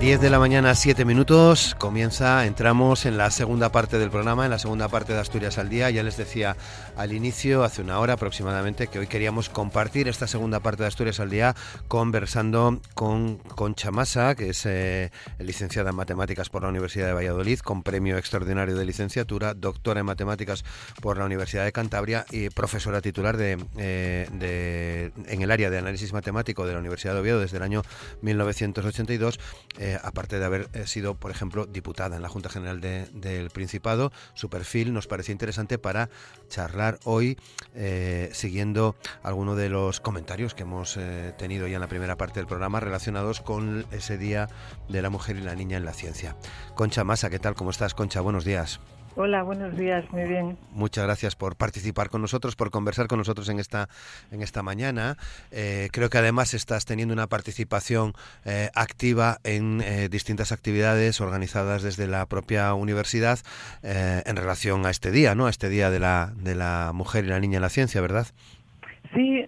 10 de la mañana, 7 minutos, comienza, entramos en la segunda parte del programa, en la segunda parte de Asturias al Día. Ya les decía al inicio, hace una hora aproximadamente, que hoy queríamos compartir esta segunda parte de Asturias al Día conversando con Concha Masa, que es eh, licenciada en Matemáticas por la Universidad de Valladolid, con premio extraordinario de licenciatura, doctora en Matemáticas por la Universidad de Cantabria y profesora titular de, eh, en el área de análisis matemático de la Universidad de Oviedo desde el año 1982. Eh, aparte de haber eh, sido, por ejemplo, diputada en la Junta General del Principado, su perfil nos parecía interesante para charlar hoy, eh, siguiendo algunos de los comentarios que hemos tenido ya en la primera parte del programa relacionados con ese Día de la Mujer y la Niña en la Ciencia. Concha Masa, ¿qué tal? ¿Cómo estás, Concha? Buenos días. Hola, buenos días, muy bien. Muchas gracias por participar con nosotros, por conversar con nosotros en esta, en esta mañana. Eh, creo que además estás teniendo una participación eh, activa en eh, distintas actividades organizadas desde la propia universidad en relación a este día, ¿no? A este día de la, de la mujer y la niña en la ciencia, ¿verdad?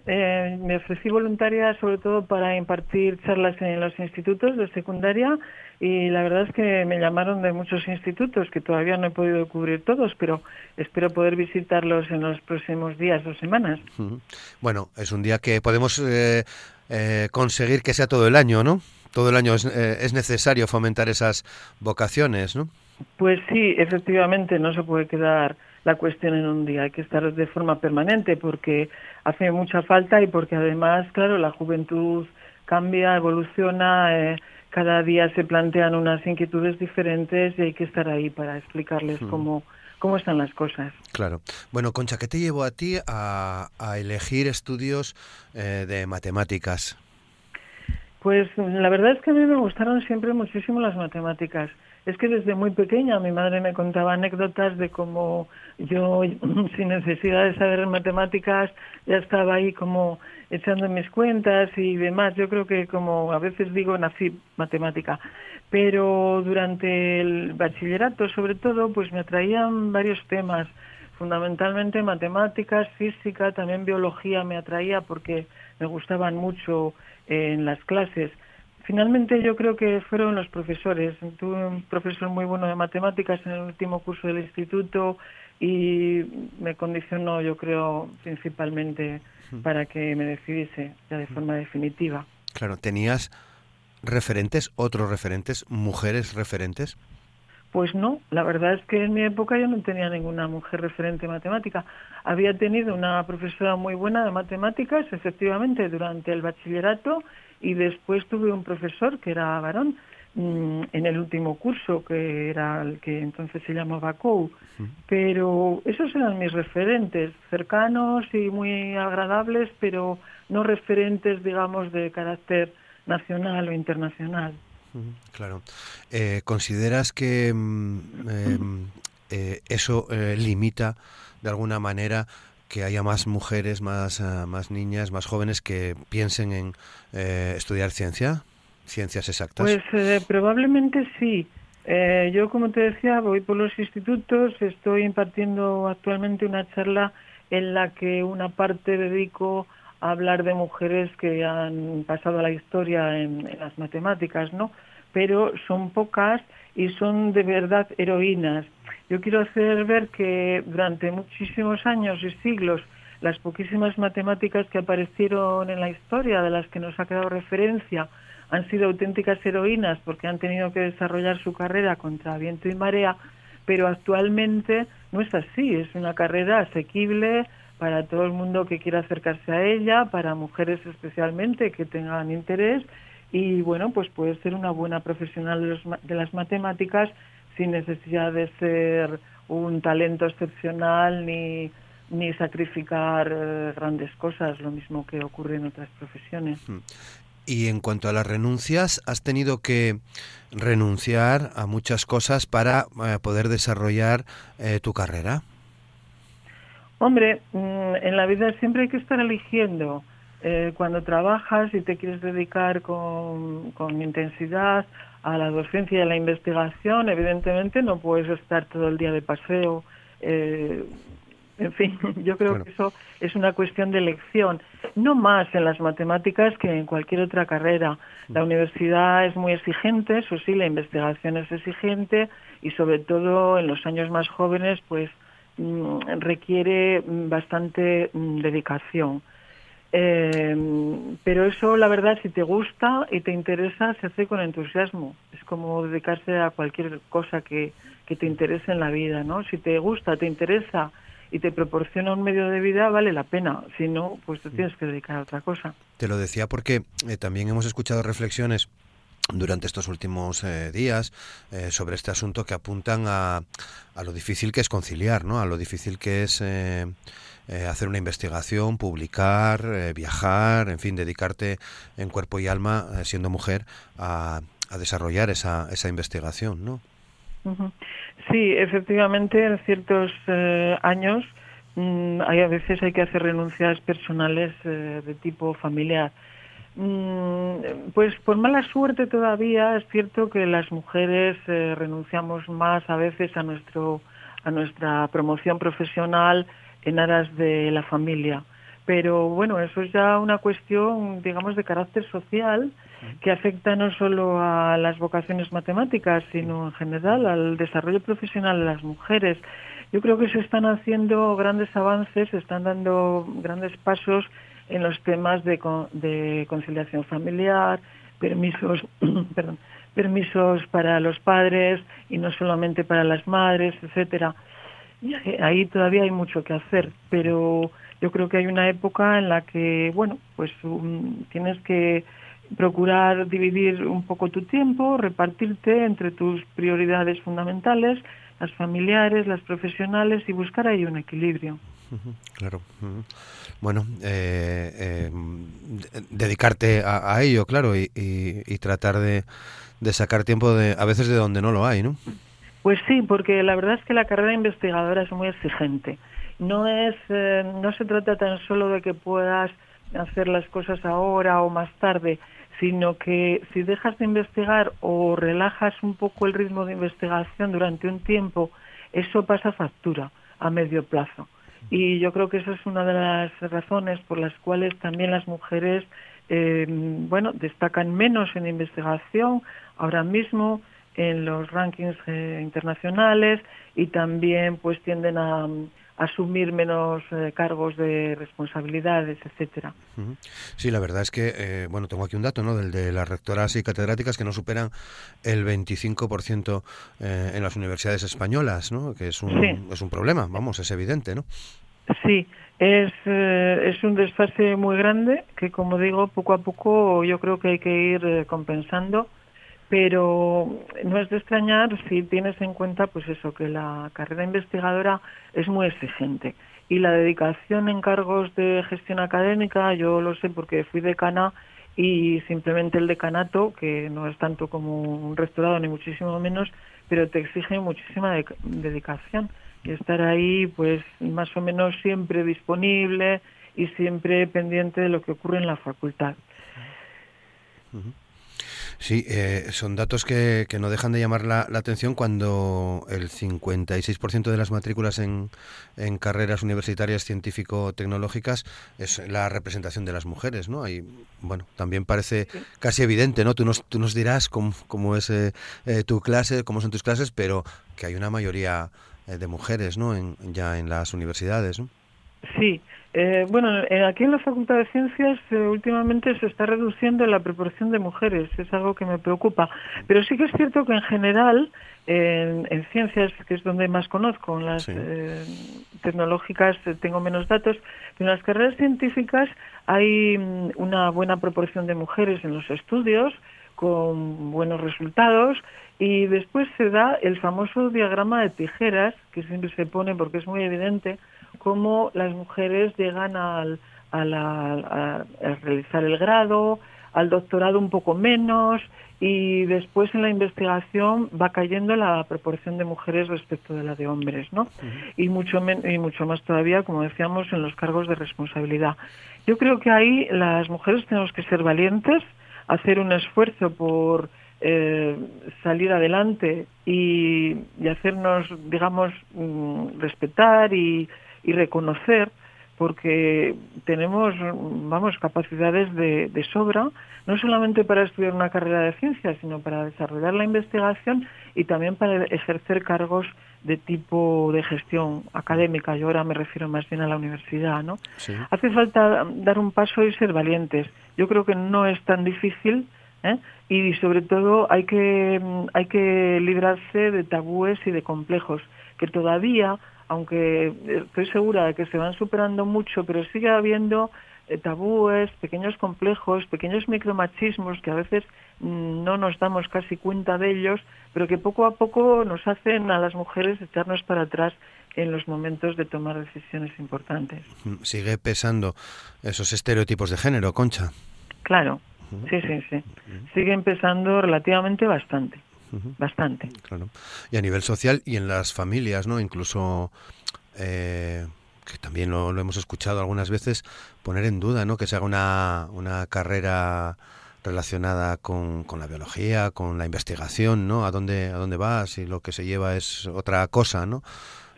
Sí, me ofrecí voluntaria sobre todo para impartir charlas en los institutos de secundaria y la verdad es que me llamaron de muchos institutos que todavía no he podido cubrir todos, pero espero poder visitarlos en los próximos días o semanas. Bueno, es un día que podemos eh, eh, conseguir que sea todo el año, ¿no? Todo el año es, eh, es necesario fomentar esas vocaciones, ¿no? Pues sí, efectivamente, no se puede quedar la cuestión en un día, hay que estar de forma permanente porque hace mucha falta y porque además, claro, la juventud cambia, evoluciona, eh, cada día se plantean unas inquietudes diferentes y hay que estar ahí para explicarles hmm. cómo, cómo están las cosas. Claro. Bueno, Concha, ¿qué te llevó a ti a, elegir estudios eh, de matemáticas? Pues la verdad es que a mí me gustaron siempre muchísimo las matemáticas. Es que desde muy pequeña mi madre me contaba anécdotas de cómo yo, sin necesidad de saber matemáticas, ya estaba ahí como echando mis cuentas y demás. Yo creo que, como a veces digo, nací matemática. Pero durante el bachillerato, sobre todo, pues me atraían varios temas, fundamentalmente matemáticas, física, también biología me atraía porque me gustaban mucho en las clases. Finalmente yo creo que fueron los profesores. Tuve un profesor muy bueno de matemáticas en el último curso del instituto y me condicionó, yo creo, principalmente para que me decidiese ya de forma definitiva. Claro, ¿tenías referentes, otros referentes, mujeres referentes? Pues no, la verdad es que en mi época yo no tenía ninguna mujer referente en matemática. Había tenido una profesora muy buena de matemáticas, efectivamente, durante el bachillerato y después tuve un profesor que era varón mm, en el último curso, que era el que entonces se llamaba COU. Pero esos eran mis referentes, cercanos y muy agradables, pero no referentes, digamos, de carácter nacional o internacional. Claro. Eh, ¿Consideras que mm, em, eh, eso eh, limita de alguna manera que haya más mujeres, más, ah, más niñas, más jóvenes que piensen en eh, estudiar ciencia, ciencias exactas? Pues eh, probablemente sí. Eh, yo, como te decía, voy por los institutos, estoy impartiendo actualmente una charla en la que una parte dedico a hablar de mujeres que han pasado a la historia en, en las matemáticas, ¿no? Pero son pocas y son de verdad heroínas. Yo quiero hacer ver que durante muchísimos años y siglos las poquísimas matemáticas que aparecieron en la historia, de las que nos ha quedado referencia, han sido auténticas heroínas porque han tenido que desarrollar su carrera contra viento y marea, pero actualmente no es así, es una carrera asequible para todo el mundo que quiera acercarse a ella, para mujeres especialmente que tengan interés y bueno, pues puede ser una buena profesional de, las matemáticas sin necesidad de ser un talento excepcional ni, ni sacrificar eh, grandes cosas, lo mismo que ocurre en otras profesiones. Y en cuanto a las renuncias, ¿has tenido que renunciar a muchas cosas para eh, poder desarrollar eh, tu carrera? Hombre, mm, en la vida siempre hay que estar eligiendo Eh, cuando trabajas y te quieres dedicar con, con intensidad a la docencia y a la investigación, evidentemente no puedes estar todo el día de paseo. Eh, en fin, yo creo que eso es una cuestión de elección, no más en las matemáticas que en cualquier otra carrera. La mm. universidad es muy exigente, eso sí, la investigación es exigente y sobre todo en los años más jóvenes, pues mm, requiere bastante mm, dedicación. Eh, pero eso, la verdad, si te gusta y te interesa, se hace con entusiasmo. Es como dedicarse a cualquier cosa que, que te interese en la vida, ¿no? Si te gusta, te interesa y te proporciona un medio de vida, vale la pena. Si no, pues te tienes que dedicar a otra cosa. Te lo decía porque eh, también hemos escuchado reflexiones durante estos últimos eh, días eh, sobre este asunto que apuntan a, a, lo difícil que es conciliar, ¿no? A lo difícil que es hacer una investigación, publicar, viajar, en fin, dedicarte en cuerpo y alma, siendo mujer, a, a desarrollar esa, esa investigación, ¿no? Sí, efectivamente, en ciertos eh, años mm, hay a veces hay que hacer renuncias personales eh, de tipo familiar. Mm, pues por mala suerte todavía es cierto que las mujeres eh, renunciamos más a veces a nuestro a nuestra promoción profesional en aras de la familia. Pero bueno, eso es ya una cuestión, digamos, de carácter social que afecta no solo a las vocaciones matemáticas, sino en general al desarrollo profesional de las mujeres. Yo creo que se están haciendo grandes avances, se están dando grandes pasos en los temas de, de conciliación familiar, permisos, perdón, permisos para los padres y no solamente para las madres, etcétera. Y ahí todavía hay mucho que hacer, pero yo creo que hay una época en la que, bueno, pues um, tienes que procurar dividir un poco tu tiempo, repartirte entre tus prioridades fundamentales, las familiares, las profesionales y buscar ahí un equilibrio. Claro. Bueno, eh, eh, dedicarte a, ello, claro, y, tratar de, sacar tiempo de, a veces de donde no lo hay, ¿no? Pues sí, porque la verdad es que la carrera investigadora es muy exigente. No es, eh, no se trata tan solo de que puedas hacer las cosas ahora o más tarde, sino que si dejas de investigar o relajas un poco el ritmo de investigación durante un tiempo, eso pasa factura a medio plazo. Y yo creo que esa es una de las razones por las cuales también las mujeres, eh, bueno, destacan menos en investigación ahora mismo en los rankings eh, internacionales y también pues tienden a, asumir menos eh, cargos de responsabilidades, etcétera. Sí, la verdad es que, eh, bueno, tengo aquí un dato, ¿no? Del de las rectoras y catedráticas que no superan el 25% eh, en las universidades españolas, ¿no? Que es un, es un problema, vamos, es evidente, ¿no? Sí, es, es un desfase muy grande que, como digo, poco a poco yo creo que hay que ir compensando pero no es de extrañar si tienes en cuenta pues eso que la carrera investigadora es muy exigente y la dedicación en cargos de gestión académica yo lo sé porque fui decana y simplemente el decanato que no es tanto como un rectorado ni muchísimo menos pero te exige muchísima dedicación y estar ahí pues más o menos siempre disponible y siempre pendiente de lo que ocurre en la facultad. Sí, eh, son datos que, que, no dejan de llamar la, atención cuando el 56% de las matrículas en, en carreras universitarias científico-tecnológicas es la representación de las mujeres, ¿no? Y, bueno, también parece casi evidente, ¿no? Tú nos, tú nos dirás cómo, cómo es eh, eh, tu clase, cómo son tus clases, pero que hay una mayoría de mujeres, ¿no? En, ya en las universidades, ¿no? Sí, eh, bueno, aquí en la Facultad de Ciencias eh, últimamente se está reduciendo la proporción de mujeres, es algo que me preocupa. Pero sí que es cierto que en general, en, ciencias, que es donde más conozco, en las eh, tecnológicas tengo menos datos, pero en las carreras científicas hay mm, una buena proporción de mujeres en los estudios, con buenos resultados, y después se da el famoso diagrama de tijeras, que siempre se pone porque es muy evidente, cómo las mujeres llegan al, a, realizar el grado, al doctorado un poco menos y después en la investigación va cayendo la proporción de mujeres respecto de la de hombres, ¿no? Y mucho y mucho más todavía, como decíamos, en los cargos de responsabilidad. Yo creo que ahí las mujeres tenemos que ser valientes, hacer un esfuerzo por eh, salir adelante y, hacernos, digamos, mm, respetar y, y reconocer porque tenemos, vamos, capacidades de, sobra, no solamente para estudiar una carrera de ciencias, sino para desarrollar la investigación y también para ejercer cargos de tipo de gestión académica. Yo ahora me refiero más bien a la universidad, ¿no? Hace falta dar un paso y ser valientes. Yo creo que no es tan difícil ¿eh? y sobre todo hay que hay que librarse de tabúes y de complejos que todavía aunque estoy segura de que se van superando mucho, pero sigue habiendo eh, tabúes, pequeños complejos, pequeños micromachismos que a veces mm, no nos damos casi cuenta de ellos, pero que poco a poco nos hacen a las mujeres echarnos para atrás en los momentos de tomar decisiones importantes. Sigue pesando esos estereotipos de género, Concha. Claro, sí, sí, sí. Sigue pesando relativamente bastante bastante. Claro. Y a nivel social y en las familias, ¿no? Incluso, eh, que también lo, hemos escuchado algunas veces, poner en duda, ¿no? Que se haga una, una carrera relacionada con, con, la biología, con la investigación, ¿no? A dónde, a dónde vas y lo que se lleva es otra cosa, ¿no?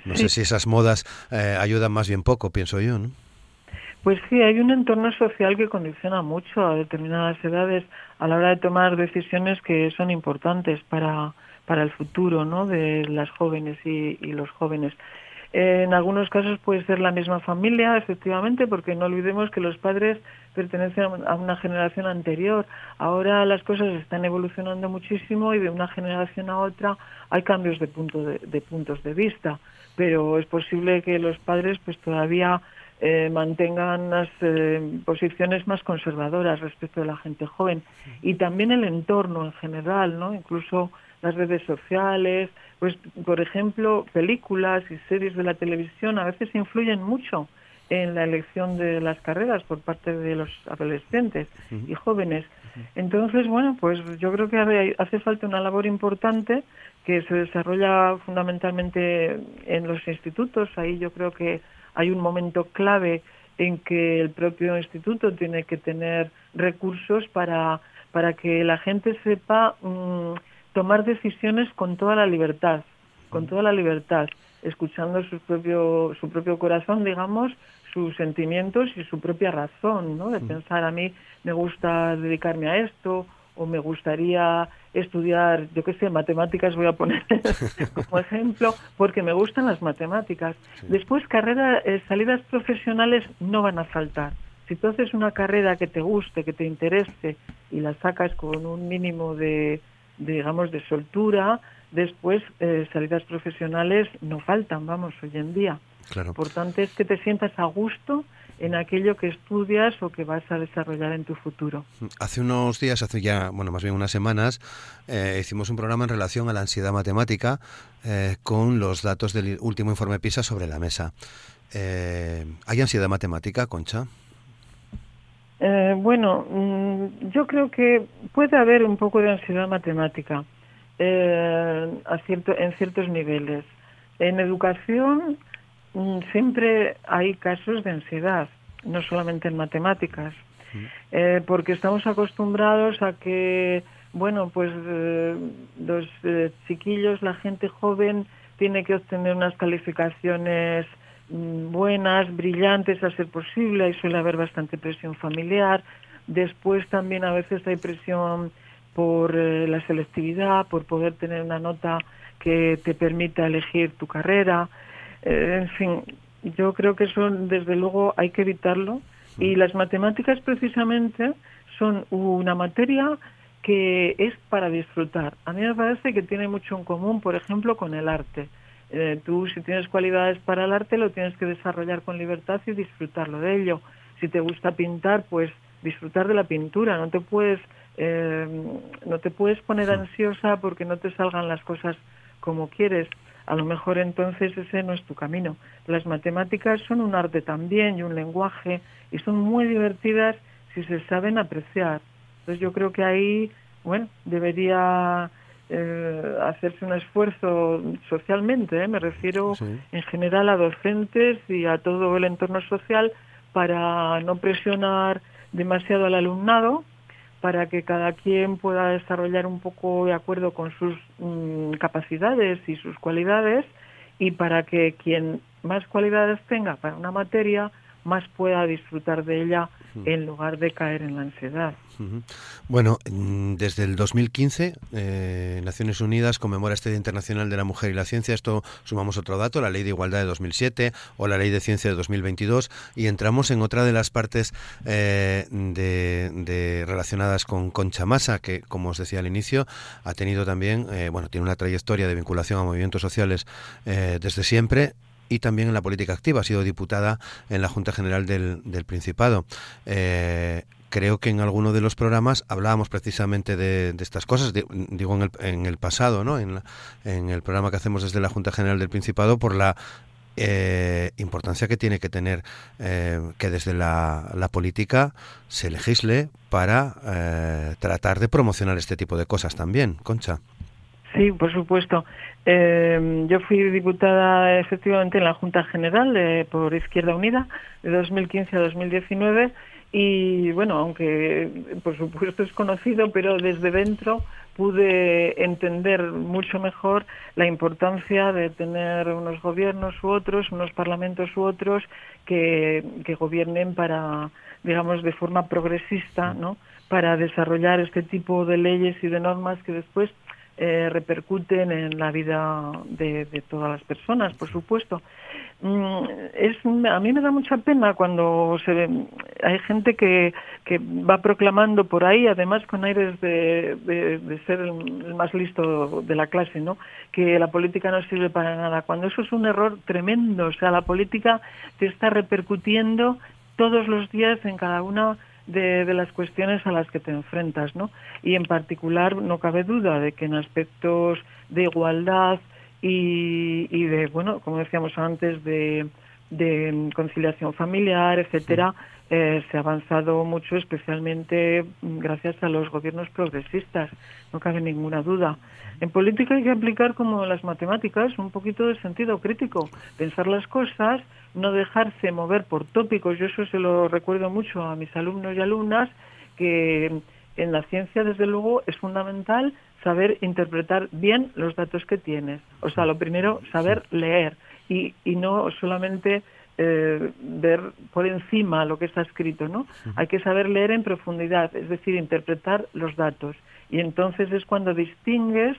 No sé si esas modas eh, ayudan más bien poco, pienso yo, ¿no? Pues sí, hay un entorno social que condiciona mucho a determinadas edades a la hora de tomar decisiones que son importantes para, para el futuro ¿no? de las jóvenes y, los jóvenes. En algunos casos puede ser la misma familia, efectivamente, porque no olvidemos que los padres pertenecen a una generación anterior. Ahora las cosas están evolucionando muchísimo y de una generación a otra hay cambios de, punto de, de puntos de vista, pero es posible que los padres pues todavía eh, mantengan las eh, posiciones más conservadoras respecto de la gente joven y también el entorno en general, ¿no? Incluso las redes sociales, pues por ejemplo, películas y series de la televisión a veces influyen mucho en la elección de las carreras por parte de los adolescentes y jóvenes. Entonces, bueno, pues yo creo que hace falta una labor importante que se desarrolla fundamentalmente en los institutos. Ahí yo creo que hay un momento clave en que el propio instituto tiene que tener recursos para, para que la gente sepa mm, tomar decisiones con toda la libertad, con toda la libertad, escuchando su propio, su propio corazón, digamos, sus sentimientos y su propia razón, ¿no? De pensar a mí me gusta dedicarme a esto o me gustaría estudiar, yo qué sé, matemáticas voy a poner como ejemplo, porque me gustan las matemáticas. Después, carrera, eh, salidas profesionales no van a faltar. Si tú haces una carrera que te guste, que te interese y la sacas con un mínimo de, digamos, de soltura, después eh, salidas profesionales no faltan, vamos, hoy en día. Claro. Lo importante es que te sientas a gusto en aquello que estudias o que vas a desarrollar en tu futuro. Hace unos días, hace ya, bueno, más bien unas semanas, eh, hicimos un programa en relación a la ansiedad matemática eh, con los datos del último informe PISA sobre la mesa. Eh, ¿Hay ansiedad matemática, Concha? bueno, mm, yo creo que puede haber un poco de ansiedad matemática a cierto, en ciertos niveles. En educación siempre hay casos de ansiedad, no solamente en matemáticas, eh, porque estamos acostumbrados a que, bueno, pues eh, los eh, chiquillos, la gente joven, tiene que obtener unas calificaciones mm, buenas, brillantes a ser posible, y suele haber bastante presión familiar. Después también a veces hay presión por la selectividad, por poder tener una nota que te permita elegir tu carrera. Eh, en fin, yo creo que eso desde luego hay que evitarlo y las matemáticas precisamente son una materia que es para disfrutar. A mí me parece que tiene mucho en común, por ejemplo, con el arte. Eh, tú si tienes cualidades para el arte lo tienes que desarrollar con libertad y disfrutarlo de ello. Si te gusta pintar, pues disfrutar de la pintura. No te puedes eh, no te puedes poner ansiosa porque no te salgan las cosas como quieres a lo mejor entonces ese no es tu camino. Las matemáticas son un arte también y un lenguaje y son muy divertidas si se saben apreciar. Entonces yo creo que ahí, bueno, debería eh, hacerse un esfuerzo socialmente, ¿eh? me refiero en general a docentes y a todo el entorno social para no presionar demasiado al alumnado, para que cada quien pueda desarrollar un poco de acuerdo con sus mm, capacidades y sus cualidades y para que quien más cualidades tenga para una materia, más pueda disfrutar de ella en lugar de caer en la ansiedad. Bueno, mm, desde el 2015 eh, Naciones Unidas conmemora este Día Internacional de la Mujer y la Ciencia. Esto sumamos otro dato, la Ley de Igualdad de 2007 o la Ley de Ciencia de 2022 y entramos en otra de las partes eh, de, relacionadas con Concha Masa, que como os decía al inicio ha tenido también, eh, bueno, tiene una trayectoria de vinculación a movimientos sociales desde siempre y también en la política activa. Ha sido diputada en la Junta General del, Principado. Eh, creo que en alguno de los programas hablábamos precisamente de, estas cosas, digo en el, en el, pasado, ¿no? En, en, el programa que hacemos desde la Junta General del Principado, por la eh, importancia que tiene que tener eh, que desde la, la, política se legisle para tratar de promocionar este tipo de cosas también, Concha. Sí, por supuesto. Eh, yo fui diputada efectivamente en la Junta General por Izquierda Unida de 2015 a 2019 y bueno, aunque por supuesto es conocido, pero desde dentro pude entender mucho mejor la importancia de tener unos gobiernos u otros, unos parlamentos u otros que, que gobiernen para, digamos, de forma progresista, ¿no? Para desarrollar este tipo de leyes y de normas que después eh, repercuten en la vida de, todas las personas, por supuesto. Mm, es, a mí me da mucha pena cuando se hay gente que, que va proclamando por ahí, además con aires de, de, ser el, más listo de la clase, ¿no? que la política no sirve para nada, cuando eso es un error tremendo. O sea, la política te está repercutiendo todos los días en cada una de, las cuestiones a las que te enfrentas, ¿no? Y en particular no cabe duda de que en aspectos de igualdad y, y de, bueno, como decíamos antes, de, de conciliación familiar, etcétera, eh, se ha avanzado mucho, especialmente gracias a los gobiernos progresistas, no cabe ninguna duda. En política hay que aplicar, como las matemáticas, un poquito de sentido crítico, pensar las cosas, no dejarse mover por tópicos. Yo eso se lo recuerdo mucho a mis alumnos y alumnas, que en la ciencia, desde luego, es fundamental saber interpretar bien los datos que tienes. O sea, lo primero, saber leer y, y no solamente eh, ver por encima lo que está escrito, ¿no? Hay que saber leer en profundidad, es decir, interpretar los datos. Y entonces es cuando distingues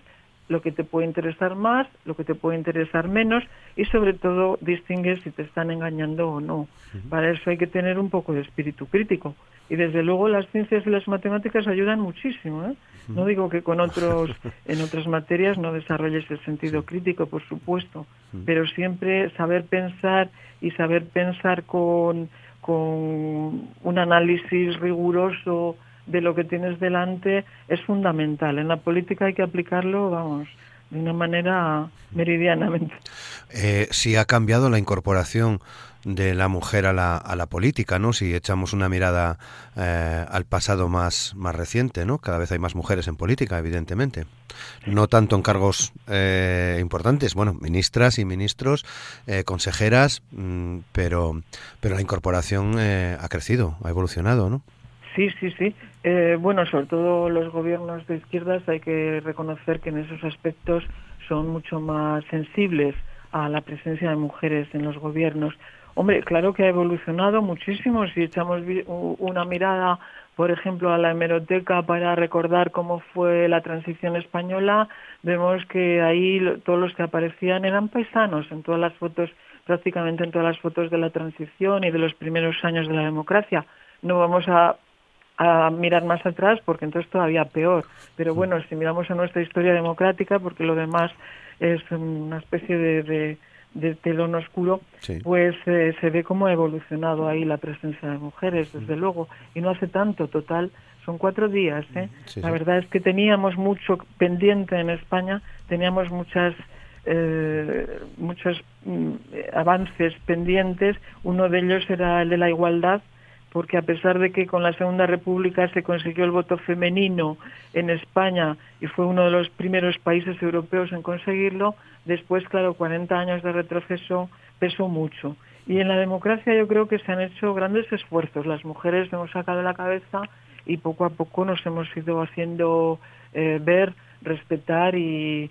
lo que te puede interesar más, lo que te puede interesar menos y sobre todo distingues si te están engañando o no. Para eso hay que tener un poco de espíritu crítico. Y desde luego las ciencias y las matemáticas ayudan muchísimo. ¿eh? No digo que con otros, en otras materias no desarrolles el sentido crítico, por supuesto, pero siempre saber pensar y saber pensar con, con un análisis riguroso de lo que tienes delante es fundamental. En la política hay que aplicarlo, vamos, de una manera meridianamente. Eh, si ha cambiado la incorporación de la mujer a la, a la política, ¿no? Si echamos una mirada eh, al pasado más, más reciente, ¿no? Cada vez hay más mujeres en política, evidentemente. No tanto en cargos eh, importantes, bueno, ministras y ministros, consejeras, mm, pero, pero la incorporación ha crecido, ha evolucionado, ¿no? Sí, sí, sí. Eh, bueno, sobre todo los gobiernos de izquierdas hay que reconocer que en esos aspectos son mucho más sensibles a la presencia de mujeres en los gobiernos. Hombre, claro que ha evolucionado muchísimo. Si echamos una mirada, por ejemplo, a la hemeroteca para recordar cómo fue la transición española, vemos que ahí todos los que aparecían eran paisanos en todas las fotos, prácticamente en todas las fotos de la transición y de los primeros años de la democracia. No vamos a a mirar más atrás porque entonces todavía peor. Pero bueno, si miramos a nuestra historia democrática, porque lo demás es una especie de, de, telón oscuro, pues eh, se ve cómo ha evolucionado ahí la presencia de mujeres, desde luego, y no hace tanto, total, son cuatro días. ¿eh? la verdad es que teníamos mucho pendiente en España, teníamos muchas eh, muchos mm, avances pendientes, uno de ellos era el de la igualdad, porque a pesar de que con la Segunda República se consiguió el voto femenino en España y fue uno de los primeros países europeos en conseguirlo, después, claro, 40 años de retroceso pesó mucho. Y en la democracia yo creo que se han hecho grandes esfuerzos. Las mujeres hemos sacado la cabeza y poco a poco nos hemos ido haciendo eh, ver, respetar y,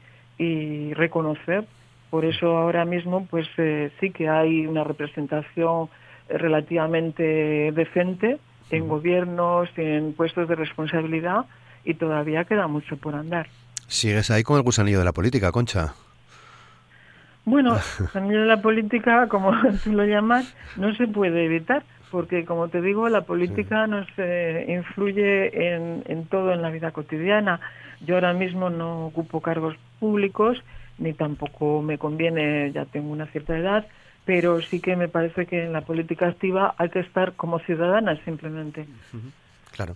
reconocer. Por eso ahora mismo pues eh, sí que hay una representación relativamente decente en gobiernos, en puestos de responsabilidad y todavía queda mucho por andar. ¿Sigues ahí con el gusanillo de la política, Concha? Bueno, gusanillo de la política, como tú lo llamas, no se puede evitar, porque como te digo, la política nos influye en, en todo en la vida cotidiana. Yo ahora mismo no ocupo cargos públicos, ni tampoco me conviene, ya tengo una cierta edad, pero sí que me parece que en la política activa hay que estar como ciudadana simplemente. Claro.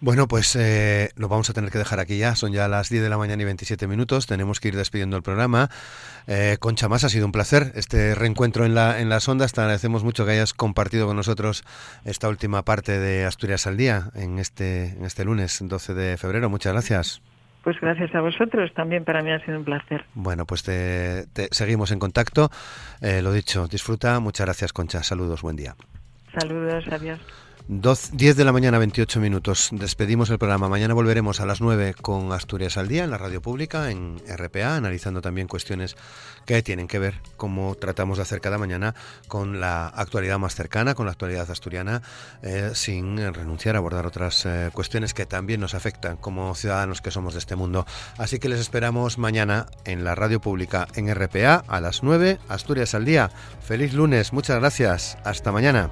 Bueno, pues eh, lo vamos a tener que dejar aquí ya. Son ya las 10 de la mañana y 27 minutos. Tenemos que ir despidiendo el programa. Eh, Concha Más, ha sido un placer este reencuentro en, la, en las ondas. Te agradecemos mucho que hayas compartido con nosotros esta última parte de Asturias al Día en este, en este lunes 12 de febrero. Muchas gracias. Pues gracias a vosotros, también para mí ha sido un placer. Bueno, pues te, seguimos en contacto. Eh, lo dicho, disfruta. Muchas gracias, Concha. Saludos, buen día. Saludos, adiós. 10 de la mañana, 28 minutos. Despedimos el programa. Mañana volveremos a las 9 con Asturias al Día en la radio pública, en RPA, analizando también cuestiones que tienen que ver, como tratamos de hacer cada mañana, con la actualidad más cercana, con la actualidad asturiana, eh, sin renunciar a abordar otras eh, cuestiones que también nos afectan como ciudadanos que somos de este mundo. Así que les esperamos mañana en la radio pública, en RPA, a las 9, Asturias al Día. Feliz lunes, muchas gracias. Hasta mañana.